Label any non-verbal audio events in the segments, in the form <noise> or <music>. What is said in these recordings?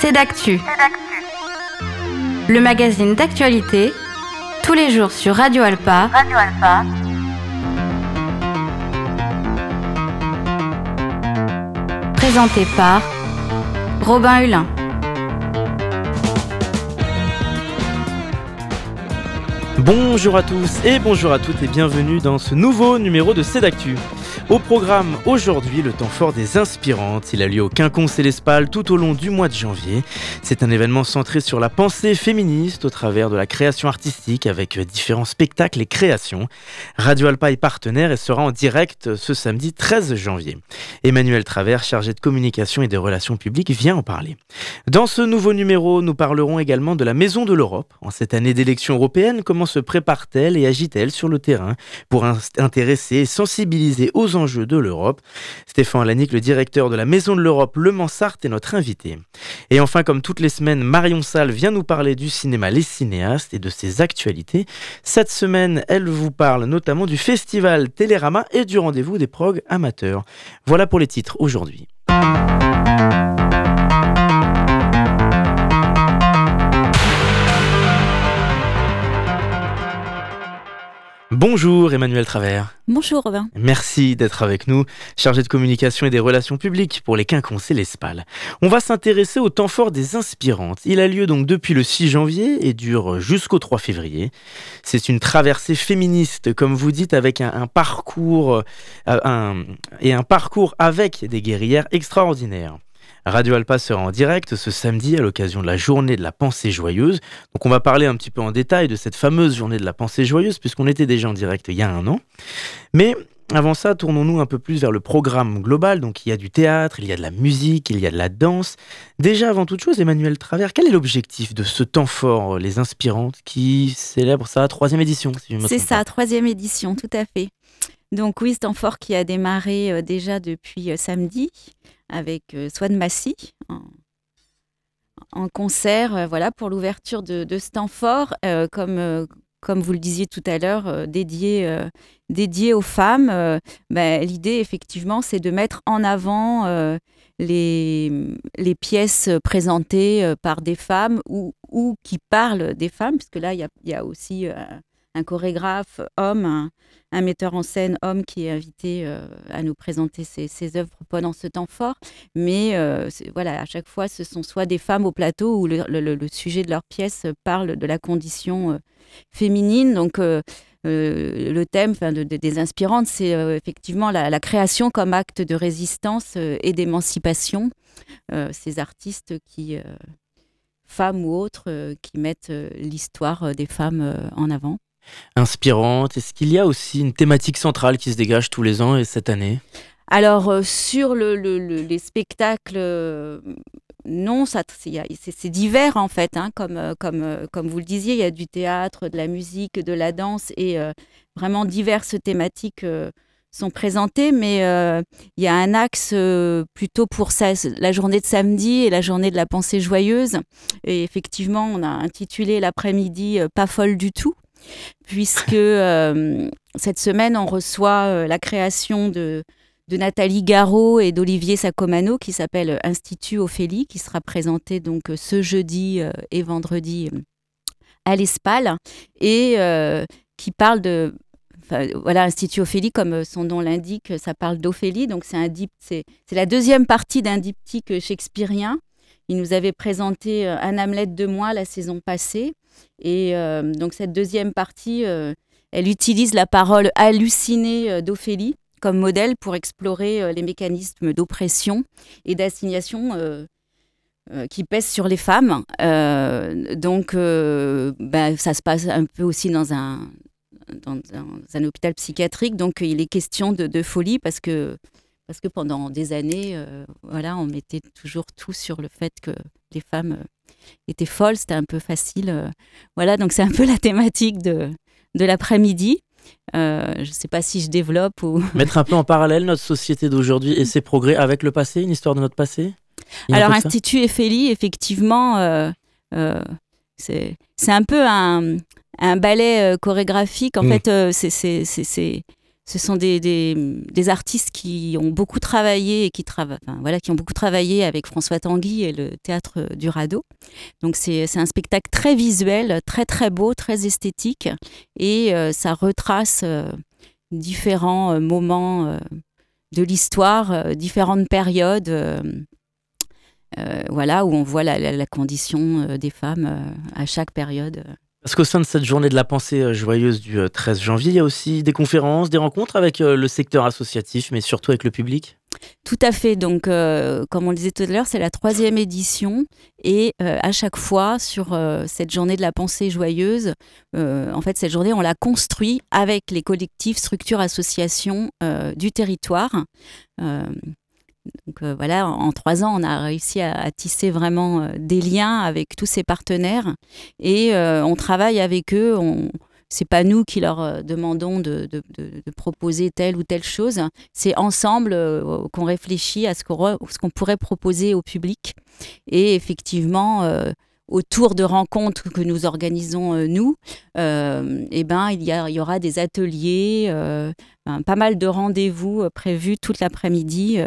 C'est d'actu. Le magazine d'actualité, tous les jours sur Radio Alpa. Radio Alpa. Présenté par Robin Hulin. Bonjour à tous et bonjour à toutes et bienvenue dans ce nouveau numéro de Cédactu. Au programme aujourd'hui, le temps fort des inspirantes. Il a lieu au Quinconce et l'Espal tout au long du mois de janvier. C'est un événement centré sur la pensée féministe au travers de la création artistique avec différents spectacles et créations. Radio Alpa est partenaire et sera en direct ce samedi 13 janvier. Emmanuel Travers, chargé de communication et des relations publiques, vient en parler. Dans ce nouveau numéro, nous parlerons également de la Maison de l'Europe. En cette année d'élection européenne, comment se prépare-t-elle et agit-elle sur le terrain pour intéresser et sensibiliser aux enjeux de l'Europe. Stéphane Lanique, le directeur de la Maison de l'Europe Le Mansart, est notre invité. Et enfin, comme toutes les semaines, Marion Salle vient nous parler du cinéma Les Cinéastes et de ses actualités. Cette semaine, elle vous parle notamment du festival Télérama et du rendez-vous des prog amateurs. Voilà pour les titres aujourd'hui. Bonjour Emmanuel Travers. Bonjour Robin. Merci d'être avec nous, chargé de communication et des relations publiques pour les Quinconces et l'Espal. On va s'intéresser au temps fort des inspirantes. Il a lieu donc depuis le 6 janvier et dure jusqu'au 3 février. C'est une traversée féministe, comme vous dites, avec un, parcours euh, et un parcours avec des guerrières extraordinaires. Radio Alpa sera en direct ce samedi à l'occasion de la journée de la pensée joyeuse. Donc on va parler un petit peu en détail de cette fameuse journée de la pensée joyeuse puisqu'on était déjà en direct il y a un an. Mais avant ça, tournons-nous un peu plus vers le programme global. Donc il y a du théâtre, il y a de la musique, il y a de la danse. Déjà avant toute chose, Emmanuel Travers, quel est l'objectif de ce temps fort, Les Inspirantes, qui célèbre sa troisième édition C'est sa troisième édition, tout à fait. Donc oui, ce temps fort qui a démarré euh, déjà depuis euh, samedi avec euh, Swan Massy en, concert euh, voilà, pour l'ouverture de, Stanford, euh, comme, vous le disiez tout à l'heure, dédié, dédié aux femmes. Ben, l'idée, effectivement, c'est de mettre en avant les, pièces présentées par des femmes ou, qui parlent des femmes, puisque là, il y a, aussi un chorégraphe homme, un, metteur en scène homme qui est invité euh, à nous présenter ses, œuvres pendant ce temps fort. Mais euh, voilà, à chaque fois, ce sont soit des femmes au plateau où le, sujet de leur pièce parle de la condition euh, féminine. Donc, le thème des inspirantes, c'est effectivement la, création comme acte de résistance et d'émancipation. ces artistes qui, femmes ou autres, qui mettent l'histoire des femmes en avant inspirante. Est-ce qu'il y a aussi une thématique centrale qui se dégage tous les ans et cette année? Alors, euh, sur le, les spectacles, euh, non, c'est divers en fait, hein, comme, euh, comme vous le disiez, il y a du théâtre, de la musique, de la danse et vraiment diverses thématiques sont présentées, mais il y a un axe plutôt pour ça, la journée de samedi et la journée de la pensée joyeuse. Et effectivement, on a intitulé l'après-midi Pas folle du tout puisque euh, cette semaine, on reçoit euh, la création de, Nathalie Garot et d'Olivier Sacomano qui s'appelle Institut Ophélie, qui sera présenté donc ce jeudi euh, et vendredi à l'Espal et qui parle de voilà, Institut Ophélie, comme son nom l'indique, ça parle d'Ophélie. Donc, c'est, un c'est, la deuxième partie d'un diptyque shakespearien. Il nous avait présenté un Hamlet de moi la saison passée. Et euh, donc cette deuxième partie, euh, elle utilise la parole hallucinée euh, d'Ophélie comme modèle pour explorer les mécanismes d'oppression et d'assignation qui pèsent sur les femmes. donc, ben, ça se passe un peu aussi dans un, dans un, hôpital psychiatrique. Donc, il est question de, folie parce que, parce que pendant des années, voilà, on mettait toujours tout sur le fait que les femmes était folle, c'était un peu facile. Euh, voilà, donc c'est un peu la thématique de, de l'après-midi. Euh, je ne sais pas si je développe ou... <laughs> Mettre un peu en parallèle notre société d'aujourd'hui et ses progrès avec le passé, une histoire de notre passé? Alors, Institut Ephélie, effectivement, euh, c'est un peu un, un ballet chorégraphique. En mm. fait, c'est ce sont des, artistes qui ont beaucoup travaillé et qui, voilà, qui ont beaucoup travaillé avec François Tanguy et le théâtre du Radeau. Donc c'est un spectacle très visuel, très très beau, très esthétique et euh, ça retrace euh, différents euh, moments de l'histoire, différentes périodes. voilà, où on voit la condition des femmes à chaque période. Parce qu'au sein de cette journée de la pensée euh, joyeuse du 13 euh, janvier, il y a aussi des conférences, des rencontres avec euh, le secteur associatif, mais surtout avec le public? Tout à fait. Donc, comme on le disait tout à l'heure, c'est la troisième édition. Et à chaque fois, sur cette journée de la pensée joyeuse, en fait, cette journée, on l'a construit avec les collectifs, structures, associations du territoire. Donc euh, voilà, en, trois ans, on a réussi à, tisser vraiment euh, des liens avec tous ces partenaires et euh, on travaille avec eux. On, c'est pas nous qui leur demandons de, proposer telle ou telle chose. C'est ensemble qu'on réfléchit à ce qu'on, pourrait proposer au public. Et effectivement, autour de rencontres que nous organisons euh, nous, euh, eh ben, il, y il y aura des ateliers, euh, ben, pas mal de rendez-vous prévus toute l'après-midi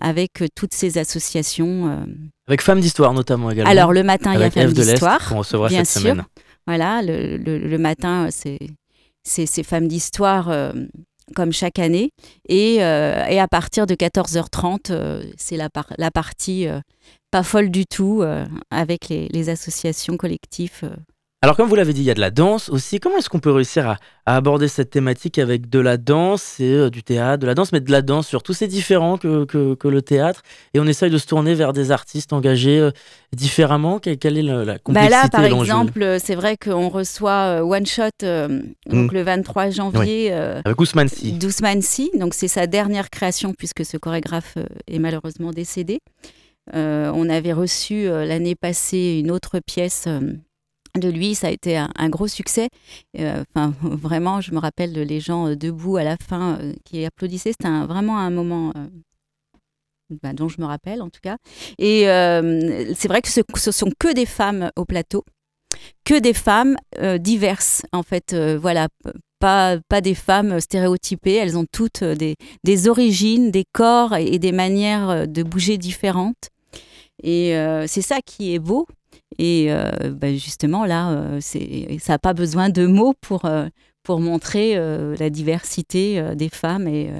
avec toutes ces associations. Avec Femmes d'Histoire notamment également. Alors le matin, il y a Femmes d'Histoire. Qu'on recevra bien cette sûr. semaine. Voilà, le, le, matin, c'est ces Femmes d'Histoire comme chaque année. Et, et, à partir de 14h30, c'est la, partie pas folle du tout euh, avec les, associations collectives. Euh. Alors comme vous l'avez dit, il y a de la danse aussi. Comment est-ce qu'on peut réussir à, aborder cette thématique avec de la danse et euh, du théâtre, de la danse, mais de la danse surtout? C'est différent que, que, le théâtre et on essaye de se tourner vers des artistes engagés différemment? Quelle, est la, complexité bah Là, par exemple, c'est vrai qu'on reçoit One Shot donc mmh. le 23 janvier avec Ousmane Sy. Sy. Donc c'est sa dernière création puisque ce chorégraphe est malheureusement décédé. Euh, on avait reçu euh, l'année passée une autre pièce euh, de lui, ça a été un, gros succès. Enfin, <laughs> vraiment, je me rappelle les gens debout à la fin qui applaudissaient. C'était vraiment un moment bah, dont je me rappelle, en tout cas. Et c'est vrai que ce, sont que des femmes au plateau, que des femmes diverses, en fait. voilà, pas, pas, des femmes stéréotypées. Elles ont toutes des, des origines, des corps et, des manières de bouger différentes. Et euh, c'est ça qui est beau. Et euh, bah, justement, là, euh, ça n'a pas besoin de mots pour, pour montrer la diversité des femmes. Et,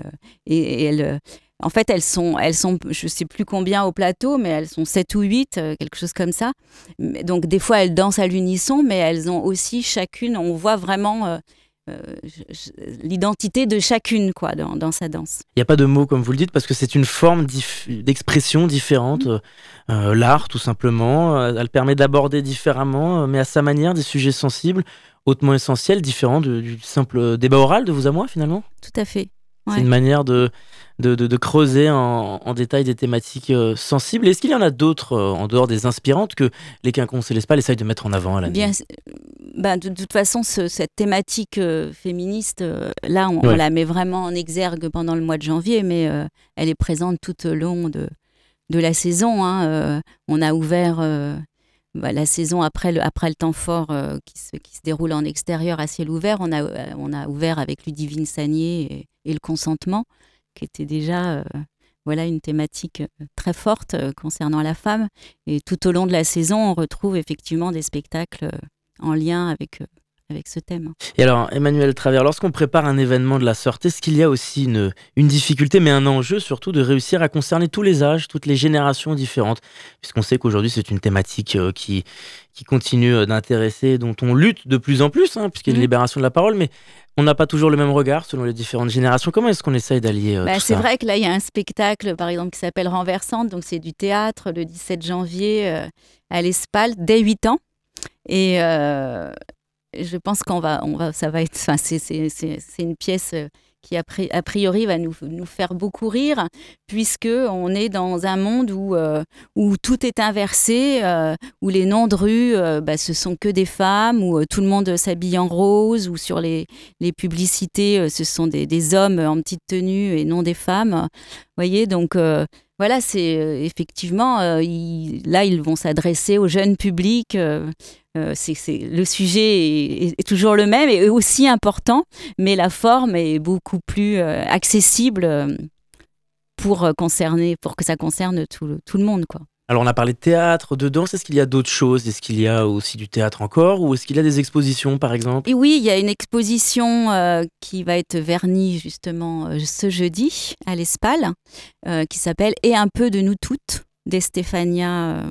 et, elles, en fait, elles sont, elles sont, je ne sais plus combien au plateau, mais elles sont 7 ou 8, quelque chose comme ça. Donc, des fois, elles dansent à l'unisson, mais elles ont aussi chacune, on voit vraiment euh, l'identité de chacune quoi dans, sa danse. Il n'y a pas de mots comme vous le dites parce que c'est une forme d'expression différente. Mm. Euh, l'art tout simplement, euh, elle permet d'aborder différemment, mais à sa manière, des sujets sensibles, hautement essentiels, différents du simple débat oral de vous à moi finalement? Tout à fait. C'est une manière de, de, creuser en, détail des thématiques sensibles. Est-ce qu'il y en a d'autres en dehors des inspirantes que les quinconces et l'Espal essayent de mettre en avant à l'année Bien, bah, de, toute façon, cette thématique euh, féministe, euh, là, on, la met vraiment en exergue pendant le mois de janvier, mais euh, elle est présente tout au long de, de la saison. Hein, on a ouvert bah, la saison après le, après le temps fort qui, se, qui se déroule en extérieur à ciel ouvert. On a, on a ouvert avec Ludivine Sagné et, le consentement, qui était déjà voilà une thématique très forte concernant la femme. Et tout au long de la saison, on retrouve effectivement des spectacles en lien avec, euh, avec ce thème. Et alors, Emmanuel Travers, lorsqu'on prépare un événement de la sorte, est-ce qu'il y a aussi une, une difficulté, mais un enjeu surtout de réussir à concerner tous les âges, toutes les générations différentes? Puisqu'on sait qu'aujourd'hui, c'est une thématique euh, qui, qui continue euh, d'intéresser, dont on lutte de plus en plus, hein, puisqu'il y a une mmh. libération de la parole, mais on n'a pas toujours le même regard selon les différentes générations. Comment est-ce qu'on essaye d'allier bah, C'est vrai que là, il y a un spectacle, par exemple, qui s'appelle Renversante, donc c'est du théâtre, le 17 janvier à l'Espal, dès 8 ans. Et euh, je pense qu'on va, on va, ça va être, c'est une pièce euh, qui a, priori va nous, faire beaucoup rire, puisque on est dans un monde où, euh, tout est inversé, où les noms de rue, bah, ce sont que des femmes, où tout le monde s'habille en rose, où sur les, les publicités, ce sont des, des, hommes en petite tenue et non des femmes. Vous voyez, donc voilà, c'est effectivement, là, ils vont s'adresser au jeune public c'est le sujet est, toujours le même et aussi important, mais la forme est beaucoup plus accessible pour concerner, pour que ça concerne tout, tout le monde, quoi. Alors on a parlé de théâtre, de danse, est-ce qu'il y a d'autres choses? Est-ce qu'il y a aussi du théâtre encore? Ou est-ce qu'il y a des expositions par exemple? Et Oui, il y a une exposition euh, qui va être vernie justement euh, ce jeudi à l'Espal, euh, qui s'appelle Et un peu de nous toutes, d'Estefania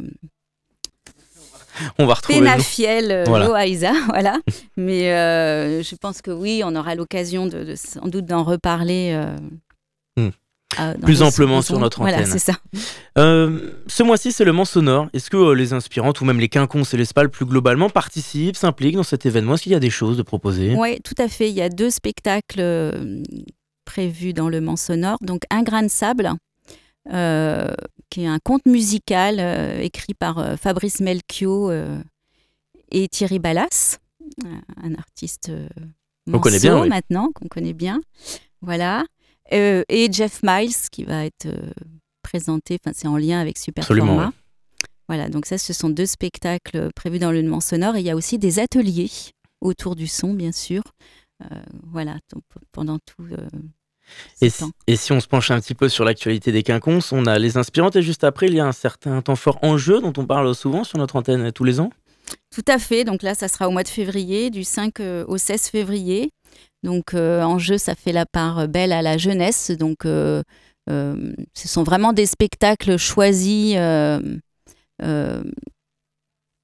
<laughs> on va retrouver Penafiel voilà. Loaiza, <laughs> voilà. <laughs> Mais je pense que oui, on aura l'occasion de, sans doute d'en reparler hmm. Euh, plus amplement sur notre antenne. Voilà, c'est ça. Euh, ce mois-ci, c'est le Mans Sonore. Est-ce que euh, les inspirantes ou même les quinconces et les spals plus globalement participent, s'impliquent dans cet événement? Est-ce qu'il y a des choses de proposer Oui, tout à fait. Il y a deux spectacles prévus dans le Mans Sonore. Donc, Un grain de sable, qui est un conte musical écrit par Fabrice Melchior et Thierry Ballas, un artiste on connaît bien, maintenant, qu'on connaît bien. Voilà. Euh, et Jeff Miles qui va être euh, présenté, c'est en lien avec Superforma. Voilà, donc ça, ce sont deux spectacles prévus dans le Mans sonore. Et il y a aussi des ateliers autour du son, bien sûr. Euh, voilà, pendant tout. Et si, et si, on se penche un petit peu sur l'actualité des quinconces, on a les inspirantes et juste après, il y a un certain temps fort en jeu dont on parle souvent sur notre antenne tous les ans Tout à fait. Donc là, ça sera au mois de février, du 5 au 16 février. Donc euh, en jeu, ça fait la part belle à la jeunesse. Donc euh, euh, ce sont vraiment des spectacles choisis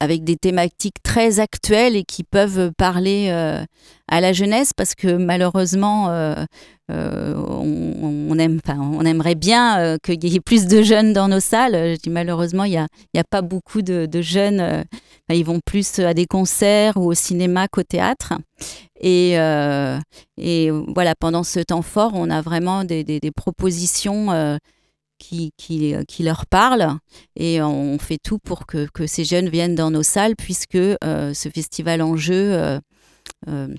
avec des thématiques très actuelles et qui peuvent parler à la jeunesse parce que malheureusement, on, aime, on aimerait bien qu'il y ait plus de jeunes dans nos salles. Malheureusement, il n'y a, pas beaucoup de, jeunes. ils vont plus à des concerts ou au cinéma qu'au théâtre. Et, euh, voilà, pendant ce temps fort, on a vraiment des, propositions euh, qui, qui, qui, leur parlent. Et on fait tout pour que, que, ces jeunes viennent dans nos salles puisque euh, ce festival en jeu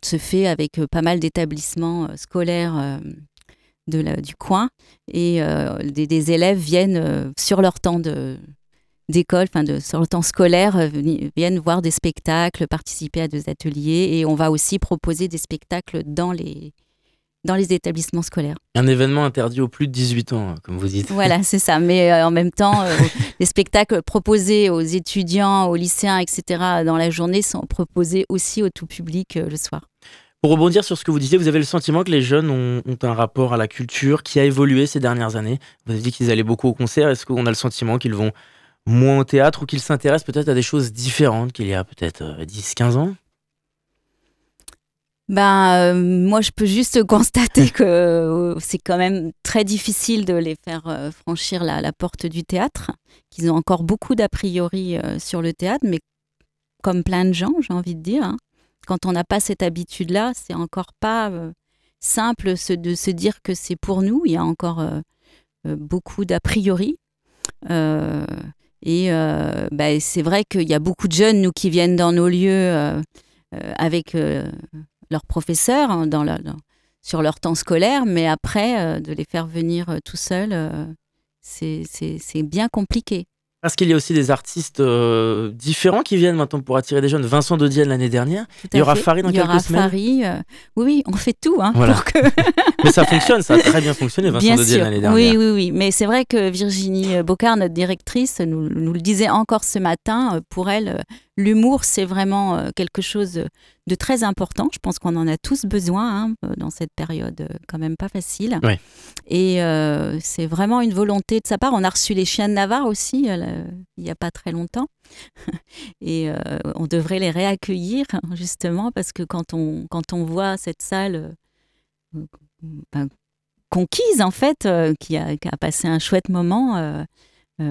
se fait avec pas mal d'établissements scolaires de la, du coin. Et des, des, élèves viennent sur leur temps de, d'école, enfin sur le temps scolaire, euh, viennent voir des spectacles, participer à des ateliers. Et on va aussi proposer des spectacles dans les, dans les établissements scolaires. Un événement interdit aux plus de 18 ans, comme vous dites. Voilà, <laughs> c'est ça. Mais euh, en même temps, euh, <laughs> les spectacles proposés aux étudiants, aux lycéens, etc., dans la journée sont proposés aussi au tout public le soir. Pour rebondir sur ce que vous disiez, vous avez le sentiment que les jeunes ont, ont, un rapport à la culture qui a évolué ces dernières années. Vous avez dit qu'ils allaient beaucoup au concert. Est-ce qu'on a le sentiment qu'ils vont moins au théâtre ou qu'il s'intéresse peut-être à des choses différentes qu'il y a peut-être 10-15 euh, ans? Ben, euh, moi, je peux juste <laughs> constater que euh, c'est quand même très difficile de les faire franchir la, porte du théâtre, qu'ils ont encore beaucoup d'a priori sur le théâtre, mais comme plein de gens, j'ai envie de dire, hein, quand on n'a pas cette habitude-là, c'est encore pas simple de se dire que c'est pour nous. Il y a encore beaucoup d'a priori. Et euh, bah, c'est vrai qu'il y a beaucoup de jeunes, nous, qui viennent dans nos lieux euh, euh, avec leurs professeurs hein, dans sur leur temps scolaire, mais après, de les faire venir tout seuls, c'est bien compliqué. Parce qu'il y a aussi des artistes euh, différents qui viennent maintenant pour attirer des jeunes. Vincent de Dienne l'année dernière. Il y aura Farid dans quelques semaines. Farid, euh, oui, oui, on fait tout hein, pour que. <laughs> Mais ça fonctionne, ça a très bien fonctionné Vincent de Dienne l'année dernière. Oui, oui, oui. Mais c'est vrai que Virginie Bocard, notre directrice, nous, nous, le disait encore ce matin. Euh, pour elle, l'humour, c'est vraiment quelque chose de très important. Je pense qu'on en a tous besoin hein, dans cette période quand même pas facile. Et c'est vraiment une volonté de sa part. On a reçu les chiens de Navarre aussi il n'y a pas très longtemps. <laughs> Et on devrait les réaccueillir justement parce que quand on, quand on voit cette salle ben, conquise en fait, qui, a, qui, a, passé un chouette moment,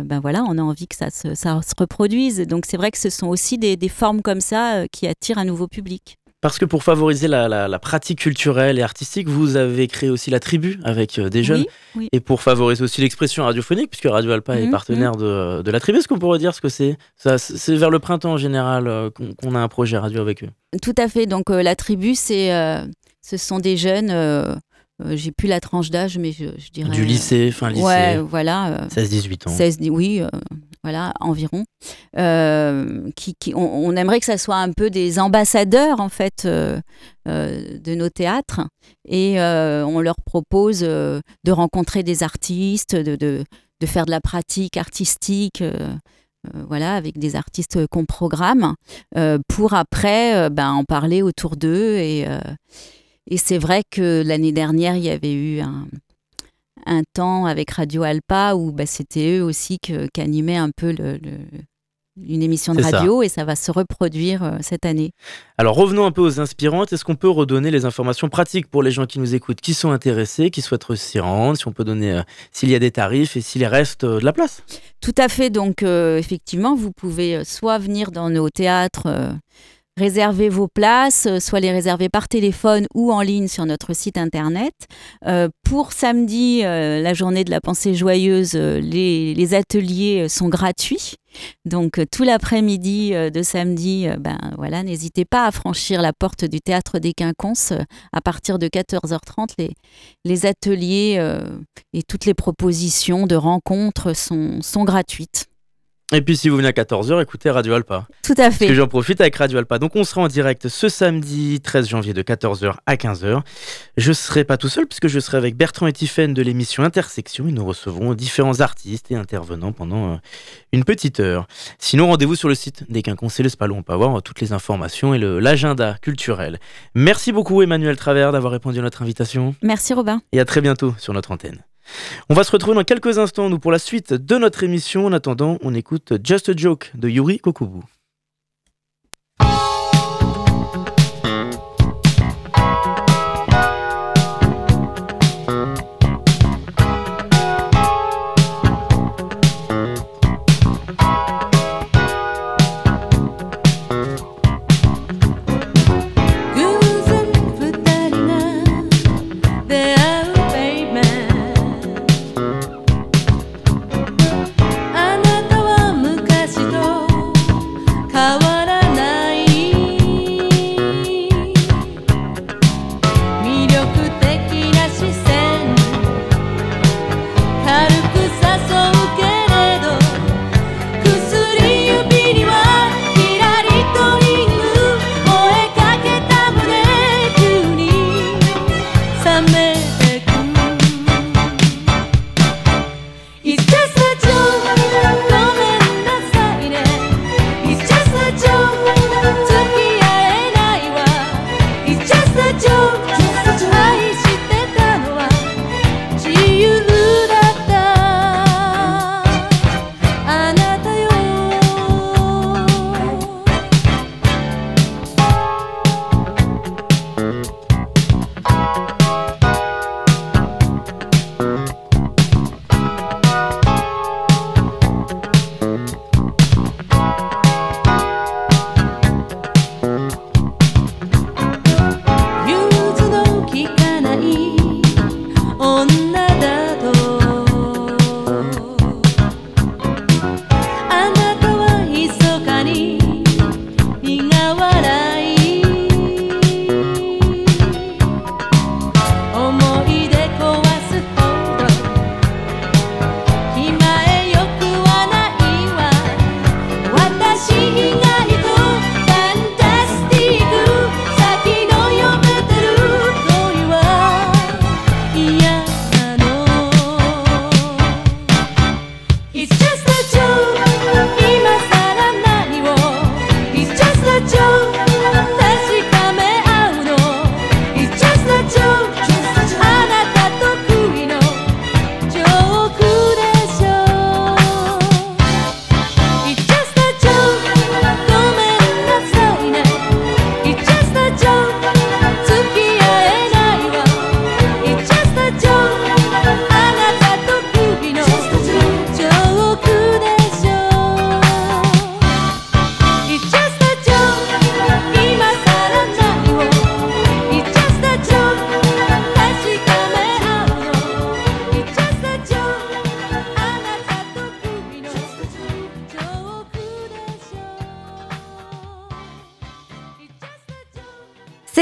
ben voilà, on a envie que ça se, ça se reproduise. Donc c'est vrai que ce sont aussi des, des formes comme ça euh, qui attirent un nouveau public. Parce que pour favoriser la, la, pratique culturelle et artistique, vous avez créé aussi la tribu avec euh, des jeunes. Et pour favoriser aussi l'expression radiophonique, puisque Radio Alpa est mhm, partenaire mhm. de, de, la tribu, est-ce qu'on pourrait dire ce que c'est? C'est vers le printemps en général euh, qu'on a un projet radio avec eux. Tout à fait. Donc la tribu, c'est, ce sont des jeunes euh, j'ai plus la tranche d'âge, mais je, dirais. Du lycée, fin lycée. Ouais, voilà. 16-18 euh, ans. 16, oui, euh, voilà, environ. qui, on, aimerait que ça soit un peu des ambassadeurs, en fait, de nos théâtres. Et on leur propose de rencontrer des artistes, de, de, de, faire de la pratique artistique. voilà, avec des artistes qu'on programme, pour après ben, en parler autour d'eux et, et c'est vrai que l'année dernière, il y avait eu un, un temps avec Radio Alpa où bah, c'était eux aussi qui animaient un peu le, une émission de radio et ça va se reproduire euh, cette année. Alors revenons un peu aux inspirantes. Est-ce qu'on peut redonner les informations pratiques pour les gens qui nous écoutent, qui sont intéressés, qui souhaitent s'y rendre, si on peut donner euh, s'il y a des tarifs et s'il reste euh, de la place? Tout à fait. Donc effectivement, vous pouvez soit venir dans nos théâtres réserver vos places, euh, soit les réserver par téléphone ou en ligne sur notre site internet. Euh, pour samedi, euh, la journée de la pensée joyeuse, les, ateliers sont gratuits. Donc tout l'après-midi de samedi, ben voilà, n'hésitez pas à franchir la porte du théâtre des Quinconces à partir de 14h30. Les, ateliers et toutes les propositions de rencontres sont gratuites. Et puis si vous venez à 14h, écoutez Radio Alpa. Tout à fait. Parce que j'en profite avec Radio Alpa. Donc on sera en direct ce samedi 13 janvier de 14h à 15h. Je serai pas tout seul puisque je serai avec Bertrand et Tiffaine de l'émission Intersection et nous recevrons différents artistes et intervenants pendant euh, une petite heure. Sinon, rendez-vous sur le site des Quinconces et l'Espalon. On peut avoir euh, toutes les informations et l'agenda culturel. Merci beaucoup Emmanuel Travers d'avoir répondu à notre invitation. Merci Robin. Et à très bientôt sur notre antenne. On va se retrouver dans quelques instants, nous, pour la suite de notre émission. En attendant, on écoute Just a Joke de Yuri Kokubu.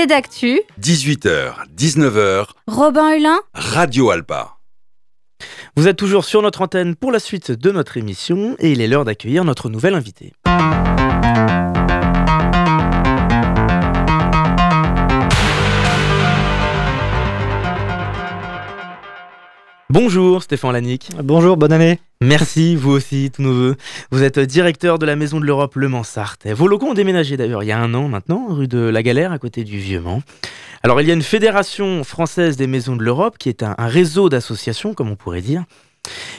D'actu. 18h, 19h. Robin Hulin. Radio Alpa. Vous êtes toujours sur notre antenne pour la suite de notre émission et il est l'heure d'accueillir notre nouvel invité. Bonjour Stéphane Lanique. Bonjour, bonne année. Merci, vous aussi, tous nos voeux. Vous êtes directeur de la Maison de l'Europe Le Mans-Sarthe. Vos locaux ont déménagé d'ailleurs il y a un an maintenant, rue de la Galère, à côté du Vieux-Mans. Alors il y a une fédération française des maisons de l'Europe qui est un, réseau d'associations, comme on pourrait dire.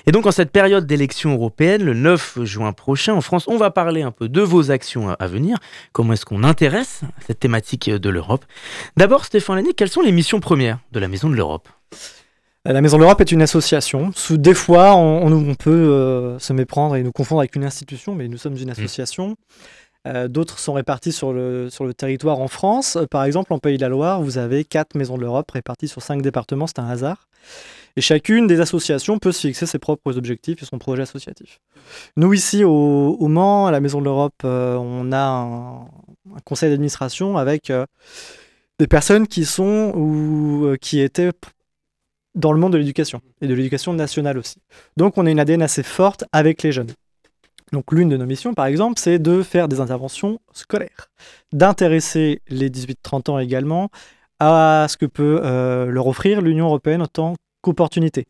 Et donc en cette période d'élection européenne, le 9 juin prochain en France, on va parler un peu de vos actions à venir. Comment est-ce qu'on intéresse cette thématique de l'Europe? D'abord, Stéphane Lannick, quelles sont les missions premières de la Maison de l'Europe? La Maison de l'Europe est une association. Sous des fois, on, peut euh, se méprendre et nous confondre avec une institution, mais nous sommes une mmh. association. Euh, d'autres sont répartis sur le, sur le territoire en France. Par exemple, en Pays de la Loire, vous avez quatre maisons de l'Europe réparties sur cinq départements. C'est un hasard. Et chacune des associations peut se fixer ses propres objectifs et son projet associatif. Nous, ici, au, Mans, à la Maison de l'Europe, euh, on a un, conseil d'administration avec des personnes qui sont ou qui étaient dans le monde de l'éducation et de l'éducation nationale aussi. Donc, on a une ADN assez forte avec les jeunes. Donc l'une de nos missions, par exemple, c'est de faire des interventions scolaires, d'intéresser les 18-30 ans également à ce que peut euh, leur offrir l'Union européenne en tant qu'opportunité.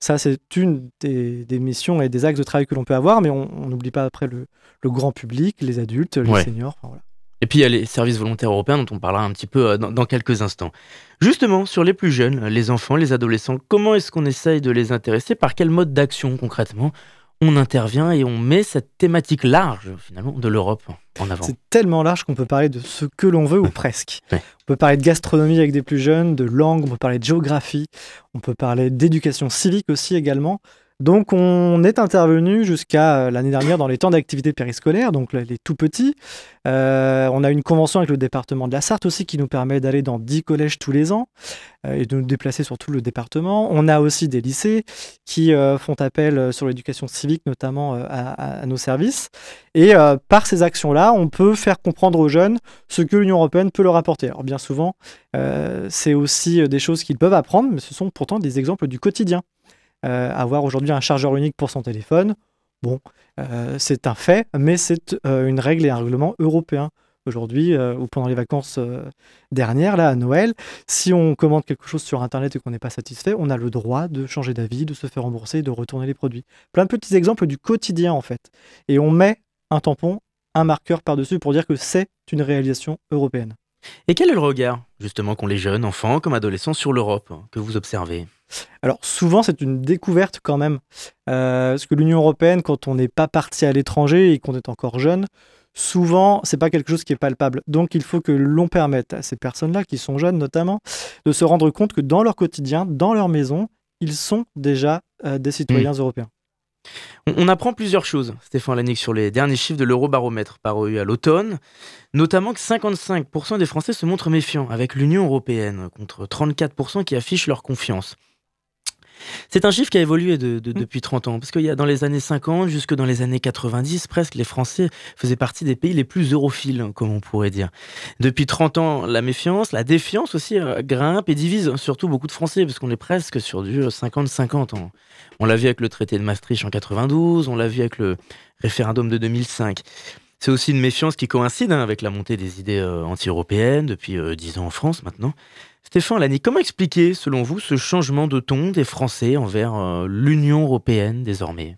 Ça, c'est une des, missions et des axes de travail que l'on peut avoir, mais on n'oublie pas après le, grand public, les adultes, les seniors. Et puis il y a les services volontaires européens dont on parlera un petit peu euh, dans, quelques instants. Justement, sur les plus jeunes, les enfants, les adolescents, comment est-ce qu'on essaye de les intéresser? Par quel mode d'action concrètement on intervient et on met cette thématique large finalement de l'Europe en avant? C'est tellement large qu'on peut parler de ce que l'on veut ou <laughs> presque. On peut parler de gastronomie avec des plus jeunes, de langue, on peut parler de géographie, on peut parler d'éducation civique aussi également. Donc on est intervenu jusqu'à euh, l'année dernière dans les temps d'activité périscolaire, donc les tout petits. Euh, on a une convention avec le département de la Sarthe aussi qui nous permet d'aller dans 10 collèges tous les ans euh, et de nous déplacer sur tout le département. On a aussi des lycées qui font appel sur l'éducation civique notamment à, nos services. Et par ces actions-là, on peut faire comprendre aux jeunes ce que l'Union européenne peut leur apporter. Alors bien souvent, c'est aussi des choses qu'ils peuvent apprendre, mais ce sont pourtant des exemples du quotidien. Euh, avoir aujourd'hui un chargeur unique pour son téléphone, bon, euh, c'est un fait, mais c'est euh, une règle et un règlement européen aujourd'hui ou pendant les vacances dernières, là, à Noël, si on commande quelque chose sur Internet et qu'on n'est pas satisfait, on a le droit de changer d'avis, de se faire rembourser, de retourner les produits. Plein de petits exemples du quotidien, en fait. Et on met un tampon, un marqueur par-dessus pour dire que c'est une réalisation européenne. Et quel est le regard, justement, qu'ont les jeunes, enfants comme adolescents, sur l'Europe que vous observez? Alors souvent c'est une découverte quand même, euh, parce que l'Union européenne, quand on n'est pas parti à l'étranger et qu'on est encore jeune, souvent c'est pas quelque chose qui est palpable. Donc il faut que l'on permette à ces personnes-là, qui sont jeunes notamment, de se rendre compte que dans leur quotidien, dans leur maison, ils sont déjà euh, des citoyens mmh. européens. On, apprend plusieurs choses, Stéphane Lannick, sur les derniers chiffres de l'Eurobaromètre paru à l'automne, notamment que 55% des Français se montrent méfiants avec l'Union européenne, contre 34% qui affichent leur confiance. C'est un chiffre qui a évolué mmh. depuis 30 ans, parce qu'il y a dans les années 50 jusque dans les années 90, presque les Français faisaient partie des pays les plus europhiles, comme on pourrait dire. Depuis 30 ans, la méfiance, la défiance aussi euh, grimpe et divise surtout beaucoup de Français, parce qu'on est presque sur du 50-50 ans. On l'a vu avec le traité de Maastricht en 92, on l'a vu avec le référendum de 2005. C'est aussi une méfiance qui coïncide hein, avec la montée des idées euh, anti-européennes depuis 10 euh, ans en France maintenant. Stéphane Lani, comment expliquer, selon vous, ce changement de ton des Français envers euh, l'Union européenne désormais?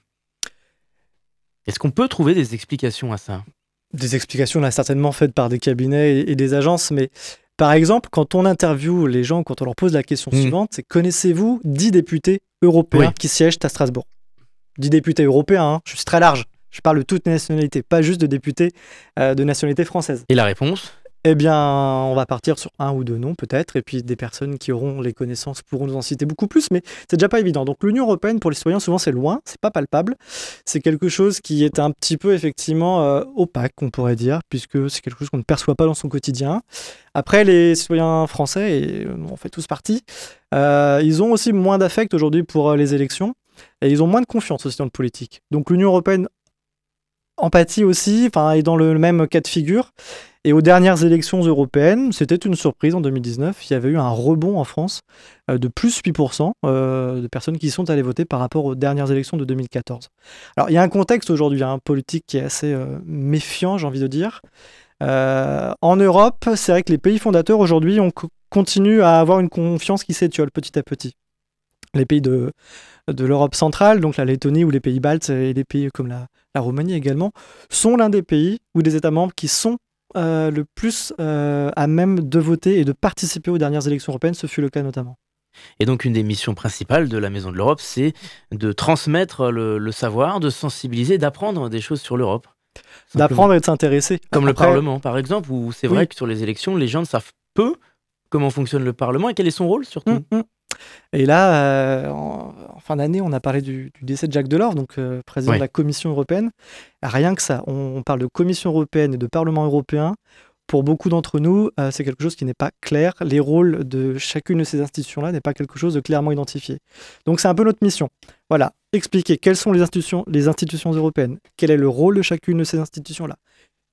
Est-ce qu'on peut trouver des explications à ça? Des explications, là, certainement faites par des cabinets et, des agences, mais par exemple, quand on interviewe les gens, quand on leur pose la question mmh. suivante, c'est connaissez-vous 10 députés européens qui siègent à Strasbourg? 10 députés européens, hein, je suis très large. Je parle de toutes nationalités, pas juste de députés euh, de nationalité française. Et la réponse? Eh bien, on va partir sur un ou deux noms peut-être, et puis des personnes qui auront les connaissances pourront nous en citer beaucoup plus, mais c'est déjà pas évident. Donc l'Union européenne pour les citoyens souvent c'est loin, c'est pas palpable, c'est quelque chose qui est un petit peu effectivement euh, opaque, on pourrait dire, puisque c'est quelque chose qu'on ne perçoit pas dans son quotidien. Après, les citoyens français, et on fait tous partie, euh, ils ont aussi moins d'affect aujourd'hui pour euh, les élections, et ils ont moins de confiance aussi dans le politique. Donc l'Union européenne empathie aussi, enfin, dans le même cas de figure. Et aux dernières élections européennes, c'était une surprise en 2019. Il y avait eu un rebond en France euh, de plus 8% euh, de personnes qui sont allées voter par rapport aux dernières élections de 2014. Alors il y a un contexte aujourd'hui un hein, politique qui est assez euh, méfiant, j'ai envie de dire. en Europe, c'est vrai que les pays fondateurs aujourd'hui continuent à avoir une confiance qui s'étiole petit à petit. Les pays de, de l'Europe centrale, donc la Lettonie ou les pays baltes et les pays comme la, la Roumanie également, sont l'un des pays ou des États membres qui sont euh, le plus euh, à même de voter et de participer aux dernières élections européennes. Ce fut le cas notamment. Et donc une des missions principales de la Maison de l'Europe, c'est de transmettre le, savoir, de sensibiliser, d'apprendre des choses sur l'Europe. D'apprendre et de s'intéresser. Comme le Parlement, par exemple, où c'est vrai que sur les élections, les gens ne savent peu comment fonctionne le Parlement et quel est son rôle surtout. Hum, hum. Et là, euh, en, fin d'année, on a parlé du, décès de Jacques Delors, donc euh, président de la Commission européenne. Rien que ça, on, parle de Commission européenne et de Parlement européen. Pour beaucoup d'entre nous, euh, c'est quelque chose qui n'est pas clair. Les rôles de chacune de ces institutions-là n'est pas quelque chose de clairement identifié. Donc c'est un peu notre mission. Voilà, expliquer quelles sont les institutions, les institutions européennes, quel est le rôle de chacune de ces institutions-là,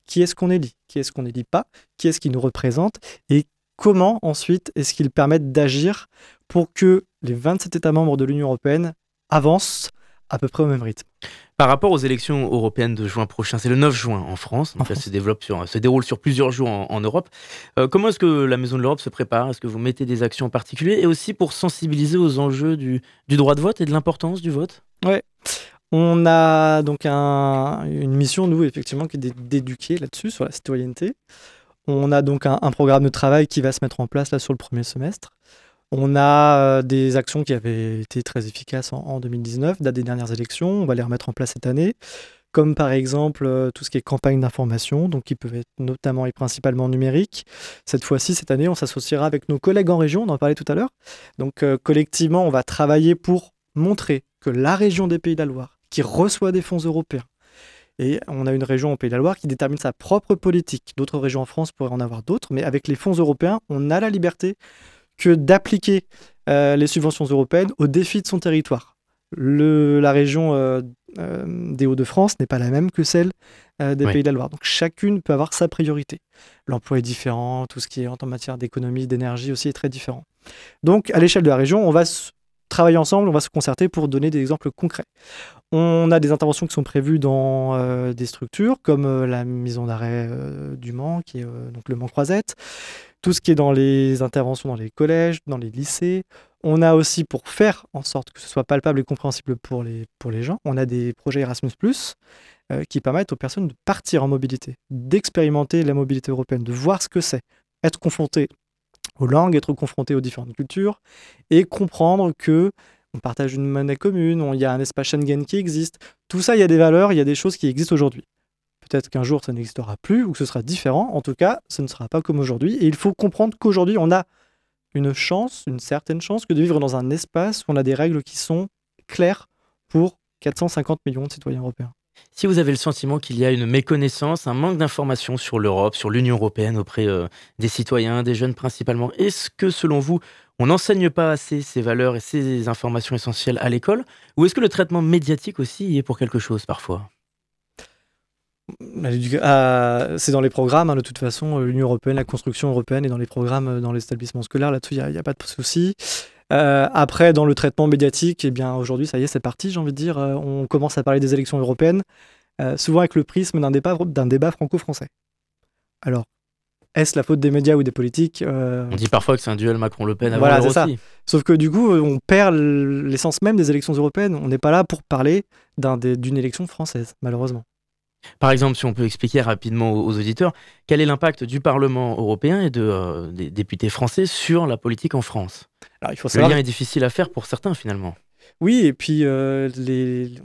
qui est-ce qu'on élit, qui est-ce qu'on n'élit pas, qui est-ce qui nous représente? Et comment ensuite est-ce qu'ils permettent d'agir pour que les 27 États membres de l'Union européenne avancent à peu près au même rythme. Par rapport aux élections européennes de juin prochain, c'est le 9 juin en France, donc ça se, développe sur, se déroule sur plusieurs jours en, Europe. Euh, comment est-ce que la Maison de l'Europe se prépare? Est-ce que vous mettez des actions en particulier Et aussi pour sensibiliser aux enjeux du, droit de vote et de l'importance du vote? Ouais. On a donc une mission, nous, effectivement, qui est d'éduquer là-dessus, sur la citoyenneté. On a donc un, programme de travail qui va se mettre en place là sur le premier semestre. On a euh, des actions qui avaient été très efficaces en, 2019, date des dernières élections. On va les remettre en place cette année, comme par exemple euh, tout ce qui est campagne d'information, donc qui peuvent être notamment et principalement numériques. Cette fois-ci, cette année, on s'associera avec nos collègues en région, on en parlait tout à l'heure. Donc euh, collectivement, on va travailler pour montrer que la région des Pays de la Loire, qui reçoit des fonds européens, et on a une région au Pays de la Loire qui détermine sa propre politique. D'autres régions en France pourraient en avoir d'autres, mais avec les fonds européens, on a la liberté que d'appliquer euh, les subventions européennes aux défis de son territoire. Le, la région euh, euh, des Hauts-de-France n'est pas la même que celle des Pays de la Loire. Donc chacune peut avoir sa priorité. L'emploi est différent, tout ce qui est en matière d'économie, d'énergie aussi est très différent. Donc à l'échelle de la région, on va travailler ensemble, on va se concerter pour donner des exemples concrets. On a des interventions qui sont prévues dans euh, des structures comme euh, la maison d'arrêt euh, du Mans, qui est donc le Mans Croisette, tout ce qui est dans les interventions dans les collèges, dans les lycées. On a aussi, pour faire en sorte que ce soit palpable et compréhensible pour les, gens, on a des projets Erasmus, qui permettent aux personnes de partir en mobilité, d'expérimenter la mobilité européenne, de voir ce que c'est, être confronté aux langues, être confronté aux différentes cultures et comprendre que on partage une monnaie commune, il y a un espace Schengen qui existe. Tout ça, il y a des valeurs, il y a des choses qui existent aujourd'hui. Peut-être qu'un jour, ça n'existera plus ou que ce sera différent. En tout cas, ce ne sera pas comme aujourd'hui. Et il faut comprendre qu'aujourd'hui, on a une chance, une certaine chance, que de vivre dans un espace où on a des règles qui sont claires pour 450 millions de citoyens européens. Si vous avez le sentiment qu'il y a une méconnaissance, un manque d'informations sur l'Europe, sur l'Union européenne auprès euh, des citoyens, des jeunes principalement, est-ce que selon vous, on n'enseigne pas assez ces valeurs et ces informations essentielles à l'école? Ou est-ce que le traitement médiatique aussi y est pour quelque chose parfois? C'est dans les programmes, hein, de toute façon, euh, l'Union européenne, la construction européenne est dans les programmes, dans les établissements scolaires, là-dessus, il n'y a, pas de souci. Euh, après, dans le traitement médiatique, eh bien aujourd'hui, ça y est, c'est parti, j'ai envie de dire. Euh, on commence à parler des élections européennes, euh, souvent avec le prisme d'un débat, d'un débat franco-français. Alors, est-ce la faute des médias ou des politiques On dit parfois que c'est un duel Macron-Le Pen. Voilà, c'est ça. Sauf que du coup, on perd l'essence même des élections européennes. On n'est pas là pour parler d'une élection française, malheureusement. Par exemple, si on peut expliquer rapidement aux, auditeurs, quel est l'impact du Parlement européen et de, euh, des députés français sur la politique en France? Alors, il faut savoir... Le lien est difficile à faire pour certains finalement. Oui, et puis euh,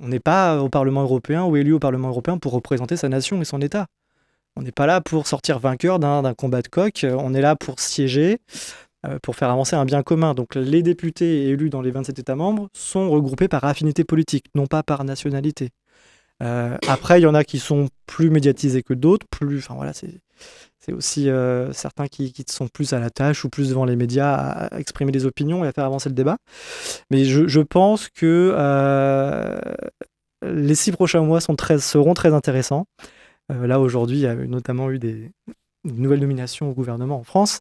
on n'est pas au Parlement européen ou élu au Parlement européen pour représenter sa nation et son État. On n'est pas là pour sortir vainqueur d'un combat de coq, on est là pour siéger, euh, pour faire avancer un bien commun. Donc les députés élus dans les 27 États membres sont regroupés par affinité politique, non pas par nationalité. Euh, après, il y en a qui sont plus médiatisés que d'autres, plus, enfin voilà, c'est aussi euh, certains qui, sont plus à la tâche ou plus devant les médias à, exprimer des opinions et à faire avancer le débat. Mais je, pense que euh, les six prochains mois seront très intéressants. là, aujourd'hui, il y a notamment eu des, nouvelles nominations au gouvernement en France.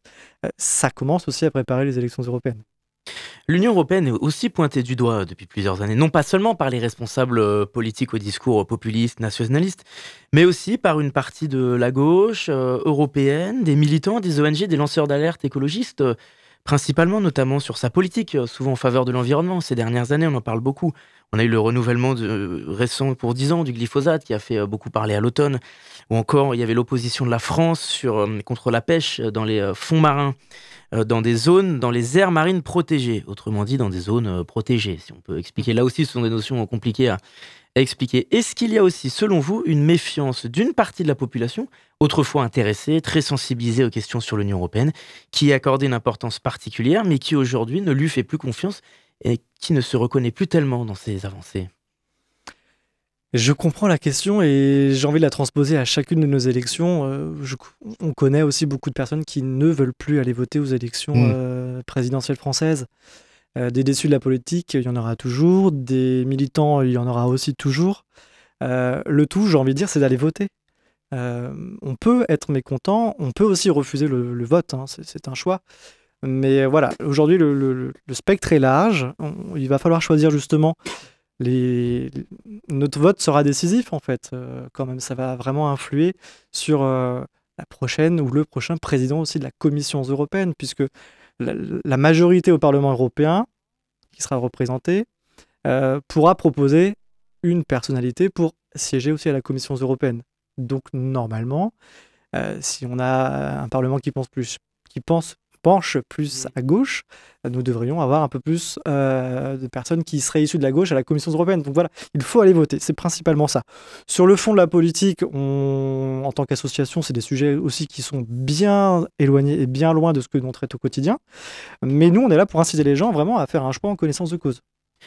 ça commence aussi à préparer les élections européennes. L'Union européenne est aussi pointée du doigt depuis plusieurs années, non pas seulement par les responsables euh, politiques au discours populistes, nationalistes, mais aussi par une partie de la gauche euh, européenne, des militants, des ONG, des lanceurs d'alerte écologistes, euh, principalement notamment sur sa politique, souvent en faveur de l'environnement. Ces dernières années, on en parle beaucoup. On a eu le renouvellement récent pour 10 ans du glyphosate qui a fait beaucoup parler à l'automne, ou encore il y avait l'opposition de la France contre la pêche dans les fonds marins. Euh, dans des zones, dans les aires marines protégées, autrement dit dans des zones euh, protégées, si on peut expliquer. Là aussi, ce sont des notions compliquées à, expliquer. Est-ce qu'il y a aussi, selon vous, une méfiance d'une partie de la population, autrefois intéressée, très sensibilisée aux questions sur l'Union européenne, qui accordait une importance particulière, mais qui aujourd'hui ne lui fait plus confiance et qui ne se reconnaît plus tellement dans ses avancées? Je comprends la question et j'ai envie de la transposer à chacune de nos élections. Euh, on connaît aussi beaucoup de personnes qui ne veulent plus aller voter aux élections mmh. euh, présidentielles françaises. Euh, des déçus de la politique, il y en aura toujours. Des militants, il y en aura aussi toujours. le tout, j'ai envie de dire, c'est d'aller voter. on peut être mécontent, on peut aussi refuser le, vote, hein, c'est un choix. Mais voilà, aujourd'hui, le, spectre est large. il va falloir choisir justement notre vote sera décisif en fait, euh, quand même. Ça va vraiment influer sur euh, la prochaine ou le prochain président aussi de la Commission européenne, puisque la, majorité au Parlement européen, qui sera représentée, euh, pourra proposer une personnalité pour siéger aussi à la Commission européenne. Donc normalement, si on a un Parlement qui pense plus, qui pense penche plus à gauche, nous devrions avoir un peu plus euh, de personnes qui seraient issues de la gauche à la Commission européenne. Donc voilà, il faut aller voter, c'est principalement ça. Sur le fond de la politique, on, en tant qu'association, c'est des sujets aussi qui sont bien éloignés et bien loin de ce que l'on traite au quotidien. Mais nous, on est là pour inciter les gens vraiment à faire un choix en connaissance de cause.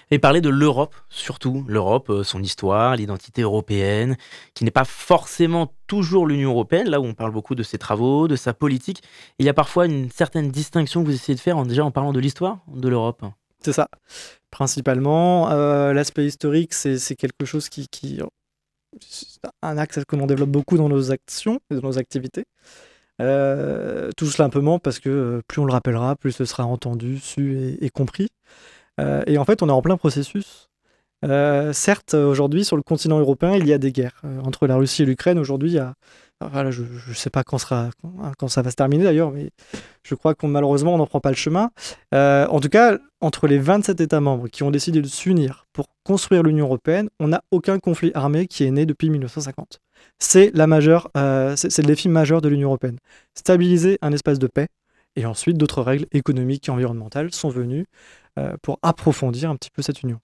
Et parler de l'Europe, surtout l'Europe, euh, son histoire, l'identité européenne, qui n'est pas forcément toujours l'Union européenne, là où on parle beaucoup de ses travaux, de sa politique. Il y a parfois une certaine distinction que vous essayez de faire en, déjà en parlant de l'histoire de l'Europe. C'est ça, principalement. Euh, l'aspect historique, c'est quelque chose qui, qui un axe que l'on développe beaucoup dans nos actions et dans nos activités. Euh, tout simplement parce que plus on le rappellera, plus ce sera entendu, su et compris. Euh, et en fait, on est en plein processus. Euh, certes, aujourd'hui, sur le continent européen, il y a des guerres. Euh, entre la Russie et l'Ukraine, aujourd'hui, il y a voilà, je ne sais pas quand, ça va se terminer d'ailleurs, mais je crois qu'on malheureusement on n'en prend pas le chemin. en tout cas, entre les 27 États membres qui ont décidé de s'unir pour construire l'Union européenne, on n'a aucun conflit armé qui est né depuis 1950. C'est c'est le défi majeur de l'Union européenne. Stabiliser un espace de paix, et ensuite d'autres règles économiques et environnementales sont venues euh, pour approfondir un petit peu cette union.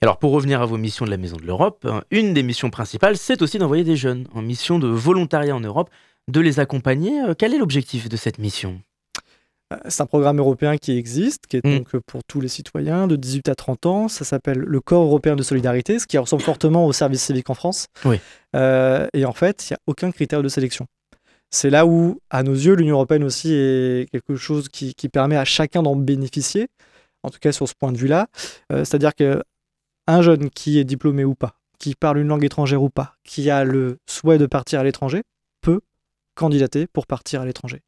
Et alors pour revenir à vos missions de la Maison de l'Europe, hein, une des missions principales, c'est aussi d'envoyer des jeunes en mission de volontariat en Europe, de les accompagner. Euh, quel est l'objectif de cette mission? Euh, c'est un programme européen qui existe, qui est mm. donc pour tous les citoyens de 18 à 30 ans. Ça s'appelle le Corps européen de solidarité, ce qui ressemble fortement au service civique en France. Oui. et en fait, il n'y a aucun critère de sélection. C'est là où, à nos yeux, l'Union européenne aussi est quelque chose qui permet à chacun d'en bénéficier en tout cas sur ce point de vue-là. Euh, c'est-à-dire qu'un jeune qui est diplômé ou pas, qui parle une langue étrangère ou pas, qui a le souhait de partir à l'étranger, peut candidater pour partir à l'étranger.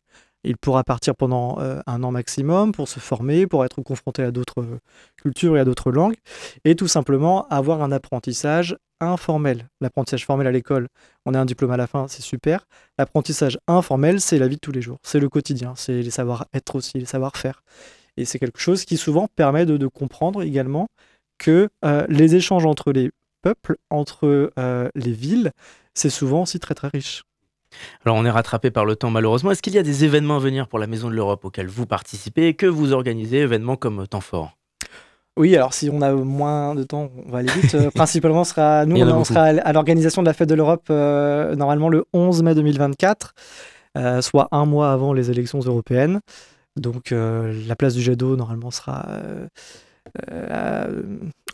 Il pourra partir pendant euh, un an maximum pour se former, pour être confronté à d'autres euh, cultures et à d'autres langues, et tout simplement avoir un apprentissage informel. L'apprentissage formel à l'école, on a un diplôme à la fin, c'est super. L'apprentissage informel, c'est la vie de tous les jours, c'est le quotidien, c'est les savoir-être aussi, les savoir-faire. Et c'est quelque chose qui souvent permet de, comprendre également que euh, les échanges entre les peuples, entre les villes, c'est souvent aussi très très riche. Alors on est rattrapé par le temps malheureusement. Est-ce qu'il y a des événements à venir pour la Maison de l'Europe auxquels vous participez et que vous organisez, événements comme Temps Fort? Oui, alors si on a moins de temps, on va aller vite. Euh, <laughs> principalement, sera, nous, on, sera à l'organisation de la Fête de l'Europe normalement le 11 mai 2024, soit un mois avant les élections européennes. Donc euh, la place du jet d'eau, normalement, sera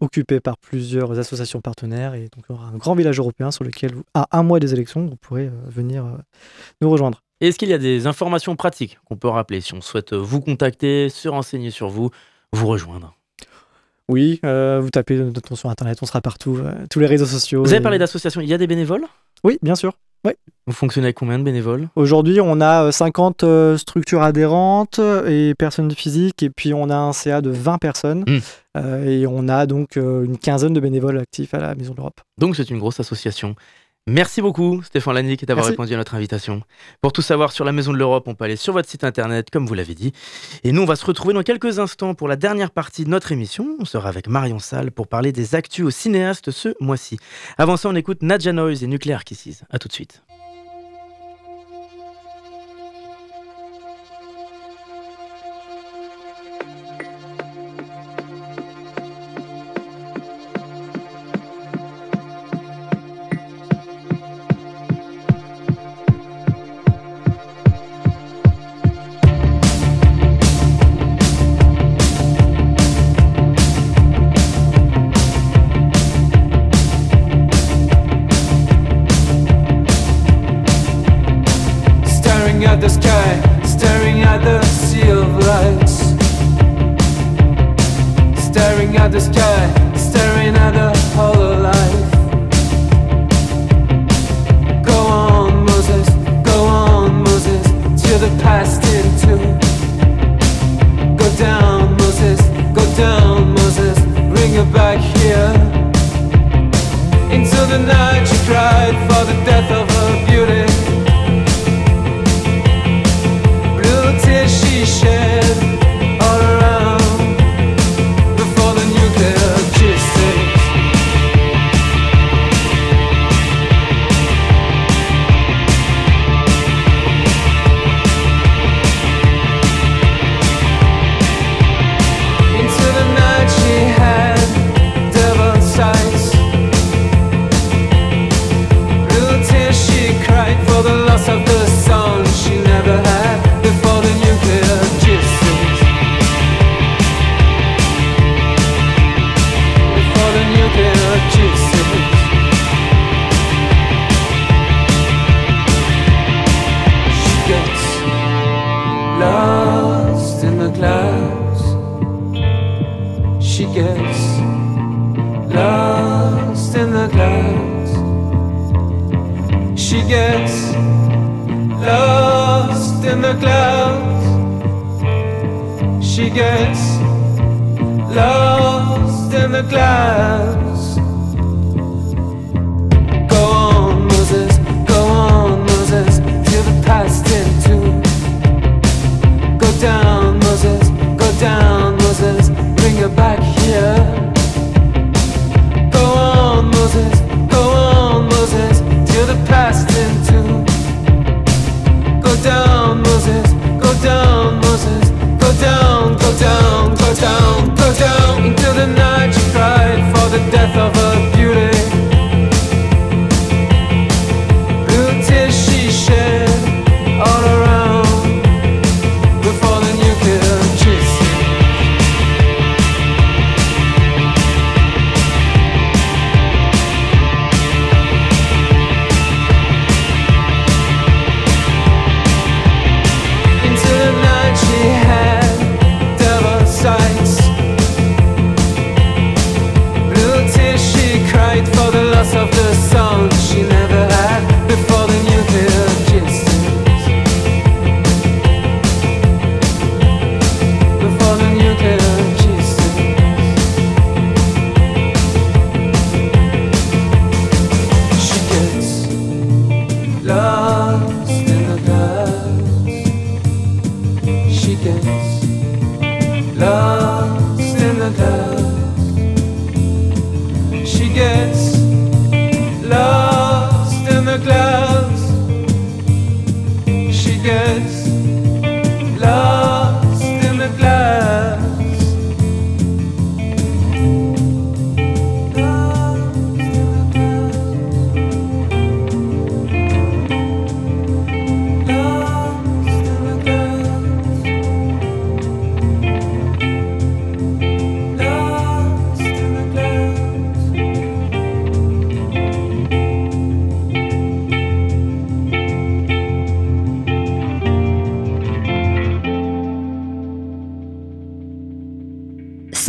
euh, euh, occupée par plusieurs associations partenaires. Et donc il y aura un grand village européen sur lequel, à un mois des élections, vous pourrez venir nous rejoindre. Est-ce qu'il y a des informations pratiques qu'on peut rappeler si on souhaite vous contacter, se renseigner sur vous, vous rejoindre? Oui, euh, vous tapez notre sur Internet, on sera partout, euh, tous les réseaux sociaux. Vous avez parlé d'associations, il y a des bénévoles? Oui, bien sûr. Oui. Vous fonctionnez avec combien de bénévoles? Aujourd'hui, on a 50 structures adhérentes et personnes physiques, et puis on a un CA de 20 personnes, mmh. et on a donc une quinzaine de bénévoles actifs à la Maison de l'Europe. Donc c'est une grosse association. Merci beaucoup Stéphane Lannick d'avoir répondu à notre invitation. Pour tout savoir sur la Maison de l'Europe, on peut aller sur votre site internet, comme vous l'avez dit. Et nous, on va se retrouver dans quelques instants pour la dernière partie de notre émission. On sera avec Marion Salle pour parler des actus aux cinéastes ce mois-ci. Avant ça, on écoute Nadja Noise et Nuclear Kisses. A tout de suite.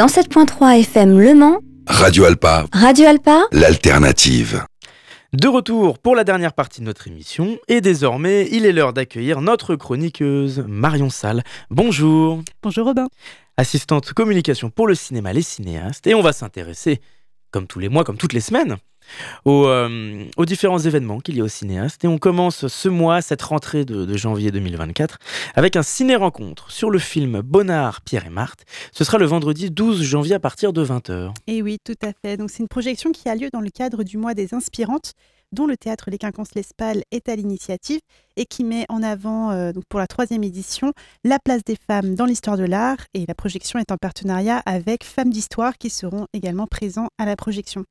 107.3 FM Le Mans. Radio Alpa. Radio Alpa. L'alternative. De retour pour la dernière partie de notre émission et désormais il est l'heure d'accueillir notre chroniqueuse Marion Salle. Bonjour. Bonjour Robin. Assistante communication pour le cinéma Les Cinéastes et on va s'intéresser, comme tous les mois, comme toutes les semaines, euh, aux, différents événements qu'il y a au cinéaste. Et on commence ce mois, cette rentrée de, janvier 2024, avec un ciné-rencontre sur le film Bonnard, Pierre et Marthe. Ce sera le vendredi 12 janvier à partir de 20h. Et oui, tout à fait. Donc c'est une projection qui a lieu dans le cadre du mois des inspirantes dont le théâtre Les Quinconces l'Espal est à l'initiative et qui met en avant, euh, pour la troisième édition, la place des femmes dans l'histoire de l'art. Et la projection est en partenariat avec Femmes d'Histoire qui seront également présents à la projection.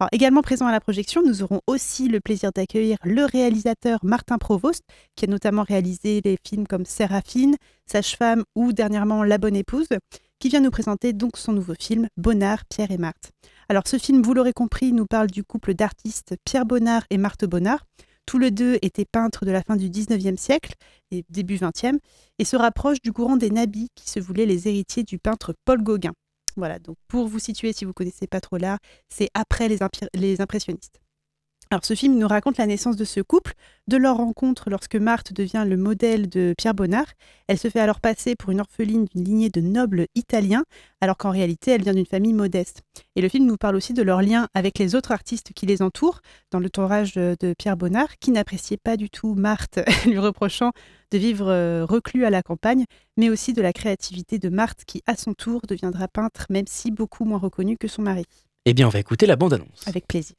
Alors, également présent à la projection, nous aurons aussi le plaisir d'accueillir le réalisateur Martin Provost, qui a notamment réalisé des films comme Séraphine, Sage-femme ou dernièrement La Bonne Épouse, qui vient nous présenter donc son nouveau film Bonnard, Pierre et Marthe. Alors ce film, vous l'aurez compris, nous parle du couple d'artistes Pierre Bonnard et Marthe Bonnard. Tous les deux étaient peintres de la fin du 19e siècle et début 20e et se rapprochent du courant des nabis qui se voulaient les héritiers du peintre Paul Gauguin. Voilà, donc pour vous situer, si vous connaissez pas trop l'art, c'est après les impressionnistes. Alors ce film nous raconte la naissance de ce couple, de leur rencontre lorsque Marthe devient le modèle de Pierre Bonnard. Elle se fait alors passer pour une orpheline d'une lignée de nobles italiens, alors qu'en réalité elle vient d'une famille modeste. Et le film nous parle aussi de leur lien avec les autres artistes qui les entourent, dans le tournage de Pierre Bonnard, qui n'appréciait pas du tout Marthe, <laughs> lui reprochant de vivre euh, reclus à la campagne, mais aussi de la créativité de Marthe qui à son tour deviendra peintre, même si beaucoup moins reconnu que son mari. Eh bien on va écouter la bande-annonce. Avec plaisir.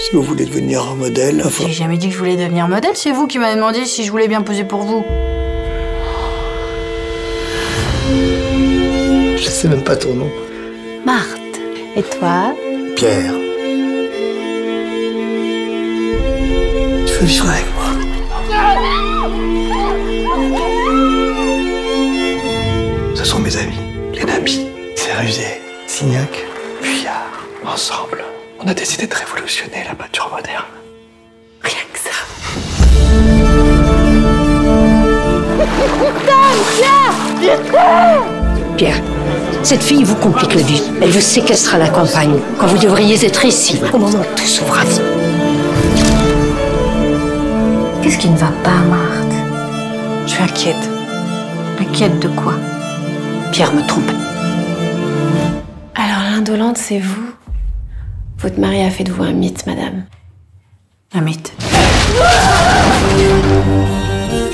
Si vous voulez devenir un modèle, enfin... J'ai jamais dit que je voulais devenir modèle, c'est vous qui m'avez demandé si je voulais bien poser pour vous. Je sais même pas ton nom. Marthe. Et toi? Pierre. Tu veux vivre avec moi? Ce sont mes amis, les Nabis, rusé, Signac, ensemble. On a décidé de révolutionner la peinture moderne. Rien que ça. Pierre, cette fille vous complique la vie. Elle vous séquestre à la campagne, quand vous devriez être ici, au moment où tout s'ouvre à vous. Qu'est-ce qui ne va pas, Marthe? Je suis inquiète. Inquiète de quoi? Pierre me trompe. Alors l'indolente, c'est vous? Votre mari a fait de vous un mythe, madame. Un mythe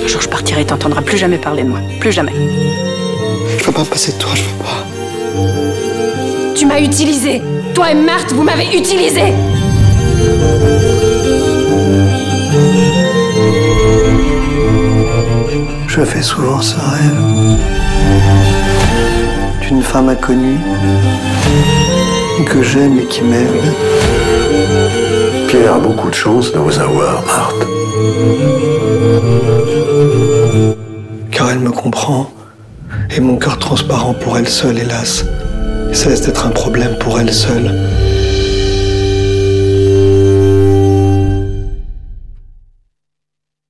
Un jour, je partirai et t'entendras plus jamais parler de moi. Plus jamais. Je veux pas passer de toi, je veux pas. Tu m'as utilisé Toi et Marthe, vous m'avez utilisé Je fais souvent ce rêve d'une femme inconnue que j'aime et qui m'aime. Pierre a beaucoup de chance de vous avoir, Marthe. Car elle me comprend, et mon cœur transparent pour elle seule, hélas, cesse d'être un problème pour elle seule.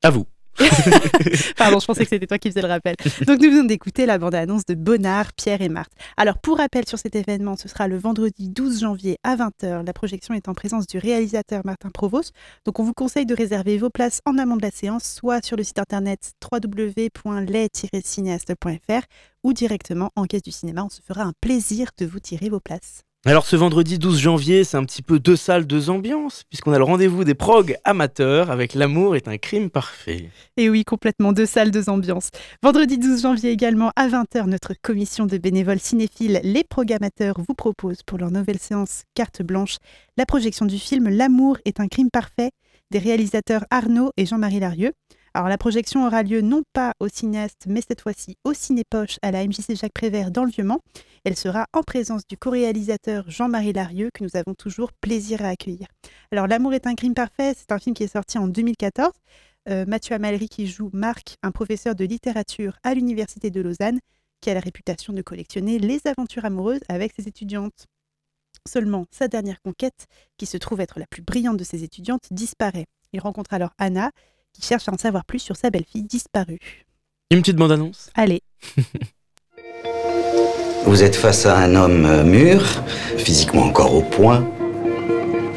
À vous. <laughs> Pardon, je pensais que c'était toi qui faisais le rappel. Donc nous venons d'écouter la bande-annonce de Bonnard, Pierre et Marthe. Alors pour rappel sur cet événement, ce sera le vendredi 12 janvier à 20h. La projection est en présence du réalisateur Martin Provost. Donc on vous conseille de réserver vos places en amont de la séance, soit sur le site internet www.les-cinéaste.fr ou directement en caisse du cinéma. On se fera un plaisir de vous tirer vos places. Alors ce vendredi 12 janvier, c'est un petit peu deux salles, deux ambiances, puisqu'on a le rendez-vous des prog amateurs avec L'amour est un crime parfait. Et oui, complètement deux salles, deux ambiances. Vendredi 12 janvier également à 20h, notre commission de bénévoles cinéphiles Les Programmateurs vous propose pour leur nouvelle séance Carte Blanche la projection du film L'amour est un crime parfait des réalisateurs Arnaud et Jean-Marie Larieux. Alors la projection aura lieu non pas au cinéaste, mais cette fois-ci au Cinépoche à la MJC Jacques Prévert dans le Vieux-Mans. Elle sera en présence du co-réalisateur Jean-Marie Larieux que nous avons toujours plaisir à accueillir. Alors L'amour est un crime parfait, c'est un film qui est sorti en 2014. Euh, Mathieu Amalry qui joue Marc, un professeur de littérature à l'Université de Lausanne, qui a la réputation de collectionner les aventures amoureuses avec ses étudiantes. Seulement, sa dernière conquête, qui se trouve être la plus brillante de ses étudiantes, disparaît. Il rencontre alors Anna, qui cherche à en savoir plus sur sa belle-fille disparue. Une petite bande-annonce Allez. <laughs> Vous êtes face à un homme euh, mûr, physiquement encore au point,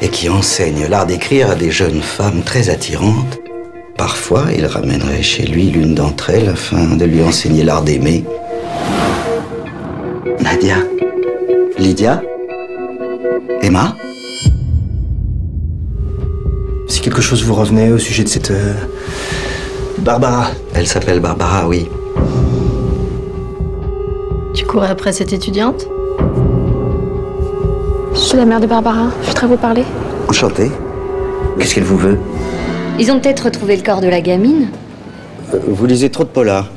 et qui enseigne l'art d'écrire à des jeunes femmes très attirantes. Parfois, il ramènerait chez lui l'une d'entre elles afin de lui enseigner l'art d'aimer. Nadia Lydia Emma Si quelque chose vous revenait au sujet de cette... euh, Barbara. Elle s'appelle Barbara, oui. Tu courais après cette étudiante? Je suis la mère de Barbara. Je voudrais vous parler. Enchanté. Qu'est-ce qu'elle vous veut? Ils ont peut-être retrouvé le corps de la gamine. Euh, Vous lisez trop de polar.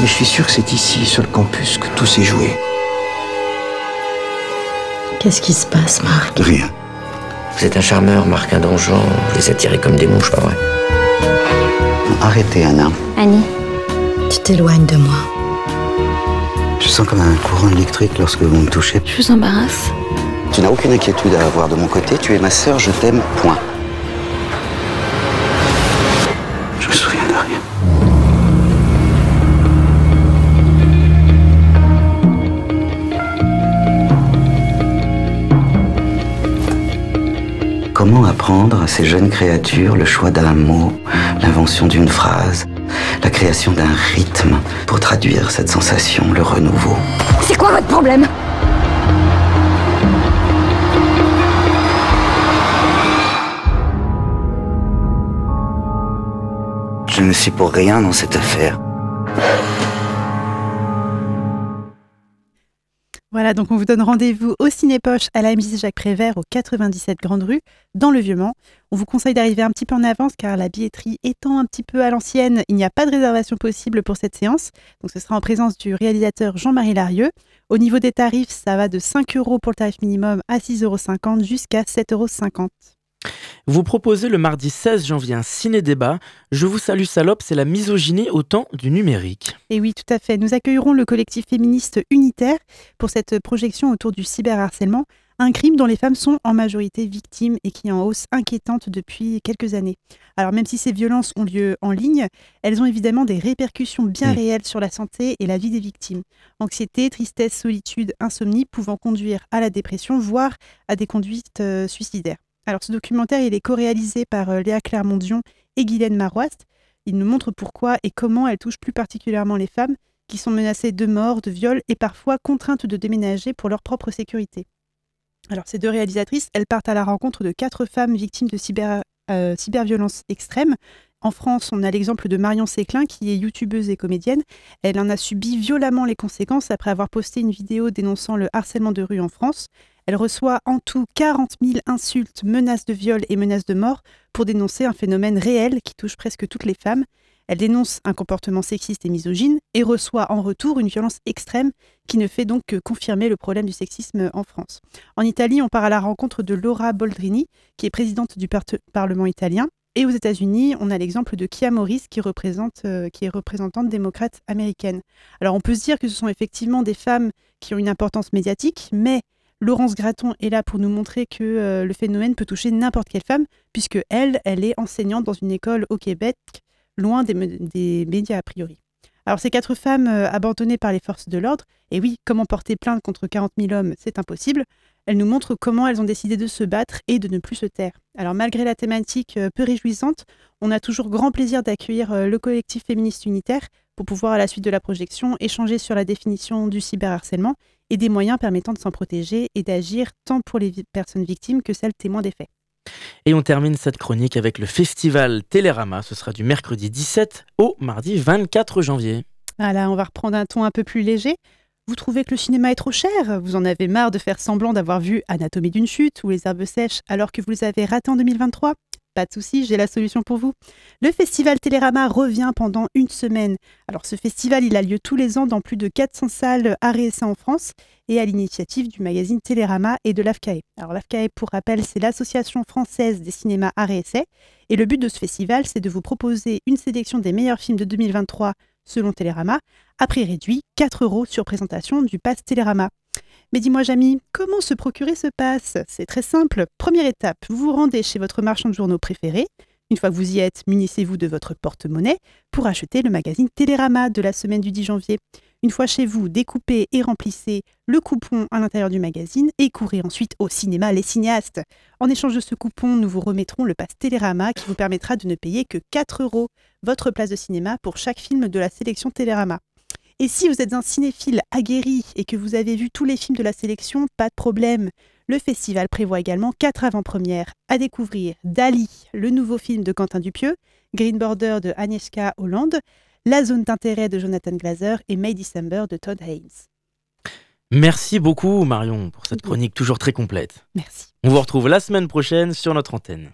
Mais je suis sûr que c'est ici, sur le campus, que tout s'est joué. Qu'est-ce qui se passe, Marc? Rien. Vous êtes un charmeur, Marc, un donjon. Vous les attirez comme des mouches, pas vrai Arrêtez, Anna. Annie, Tu t'éloignes de moi. Je sens comme un courant électrique lorsque vous me touchez. je vous embarrasse. Tu n'as aucune inquiétude à avoir de mon côté. Tu es ma sœur, je t'aime, point. Apprendre à ces jeunes créatures le choix d'un mot, l'invention d'une phrase, la création d'un rythme pour traduire cette sensation, le renouveau C'est quoi votre problème? Je ne suis pour rien dans cette affaire. Voilà, donc on vous donne rendez-vous au Cinépoche à la MJ Jacques Prévert au 97 Grande Rue, dans le Vieux-Mans. On vous conseille d'arriver un petit peu en avance car la billetterie étant un petit peu à l'ancienne, il n'y a pas de réservation possible pour cette séance. Donc ce sera en présence du réalisateur Jean-Marie Larieux. Au niveau des tarifs, ça va de 5 euros pour le tarif minimum à 6,50 euros jusqu'à 7,50 euros. Vous proposez le mardi 16 janvier un ciné-débat. Je vous salue salope, c'est la misogynie au temps du numérique. Et oui, tout à fait. Nous accueillerons le collectif féministe unitaire pour cette projection autour du cyberharcèlement, un crime dont les femmes sont en majorité victimes et qui est en hausse inquiétante depuis quelques années. Alors même si ces violences ont lieu en ligne, elles ont évidemment des répercussions bien Mm. réelles sur la santé et la vie des victimes. Anxiété, tristesse, solitude, insomnie pouvant conduire à la dépression, voire à des conduites euh, suicidaires. Alors ce documentaire, est co-réalisé par euh, Léa Clermont-Dion et Guylaine Maroist. Il nous montre pourquoi et comment elle touche plus particulièrement les femmes qui sont menacées de mort, de viol et parfois contraintes de déménager pour leur propre sécurité. Alors ces deux réalisatrices, elles partent à la rencontre de quatre femmes victimes de cyber, euh, cyberviolence extrême. En France, on a l'exemple de Marion Séclin, qui est youtubeuse et comédienne. Elle en a subi violemment les conséquences après avoir posté une vidéo dénonçant le harcèlement de rue en France. Elle reçoit en tout 40 000 insultes, menaces de viol et menaces de mort pour dénoncer un phénomène réel qui touche presque toutes les femmes. Elle dénonce un comportement sexiste et misogyne et reçoit en retour une violence extrême qui ne fait donc que confirmer le problème du sexisme en France. En Italie, on part à la rencontre de Laura Boldrini, qui est présidente du par- Parlement italien. Et aux États-Unis, on a l'exemple de Kia Morris, euh, qui est représentante démocrate américaine. Alors on peut se dire que ce sont effectivement des femmes qui ont une importance médiatique, mais Laurence Graton est là pour nous montrer que euh, le phénomène peut toucher n'importe quelle femme, puisque elle, elle est enseignante dans une école au Québec, loin des, médias a priori. Alors ces quatre femmes euh, abandonnées par les forces de l'ordre, et oui, comment porter plainte contre 40 000 hommes, c'est impossible, elles nous montrent comment elles ont décidé de se battre et de ne plus se taire. Alors malgré la thématique euh, peu réjouissante, on a toujours grand plaisir d'accueillir le collectif féministe unitaire pour pouvoir à la suite de la projection échanger sur la définition du cyberharcèlement et des moyens permettant de s'en protéger et d'agir tant pour les personnes victimes que celles témoins des faits. Et on termine cette chronique avec le festival Télérama. Ce sera du mercredi 17 au mardi 24 janvier. Voilà, on va reprendre un ton un peu plus léger. Vous trouvez que le cinéma est trop cher? Vous en avez marre de faire semblant d'avoir vu Anatomie d'une chute ou Les herbes sèches alors que vous les avez ratés en 2023 Pas de souci, j'ai la solution pour vous. Le festival Télérama revient pendant une semaine. Alors ce festival, il a lieu tous les ans dans plus de 400 salles et essais en France et à l'initiative du magazine Télérama et de l'AFCAE. Alors l'AFCAE, pour rappel, c'est l'Association française des cinémas essais. Et le but de ce festival, c'est de vous proposer une sélection des meilleurs films de 2023 selon Télérama, à prix réduit, 4 euros sur présentation du pass Télérama. Mais dis-moi, Jamy, comment se procurer ce pass? C'est très simple. Première étape, vous vous rendez chez votre marchand de journaux préféré. Une fois que vous y êtes, munissez-vous de votre porte-monnaie pour acheter le magazine Télérama de la semaine du 10 janvier. Une fois chez vous, découpez et remplissez le coupon à l'intérieur du magazine et courez ensuite au cinéma Les Cinéastes. En échange de ce coupon, nous vous remettrons le pass Télérama qui vous permettra de ne payer que 4 euros votre place de cinéma pour chaque film de la sélection Télérama. Et si vous êtes un cinéphile aguerri et que vous avez vu tous les films de la sélection, pas de problème. Le festival prévoit également quatre avant-premières à découvrir Dali, le nouveau film de Quentin Dupieux, Green Border de Agnieszka Hollande, La zone d'intérêt de Jonathan Glazer et May December de Todd Haynes. Merci beaucoup Marion pour cette chronique toujours très complète. Merci. On vous retrouve la semaine prochaine sur notre antenne.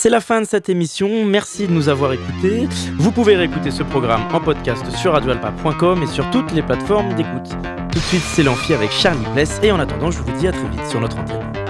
C'est la fin de cette émission, merci de nous avoir écoutés. Vous pouvez réécouter ce programme en podcast sur radioalpa.com et sur toutes les plateformes d'écoute. Tout de suite, c'est l'amphi avec Charlie Pless et en attendant, je vous dis à très vite sur notre antenne.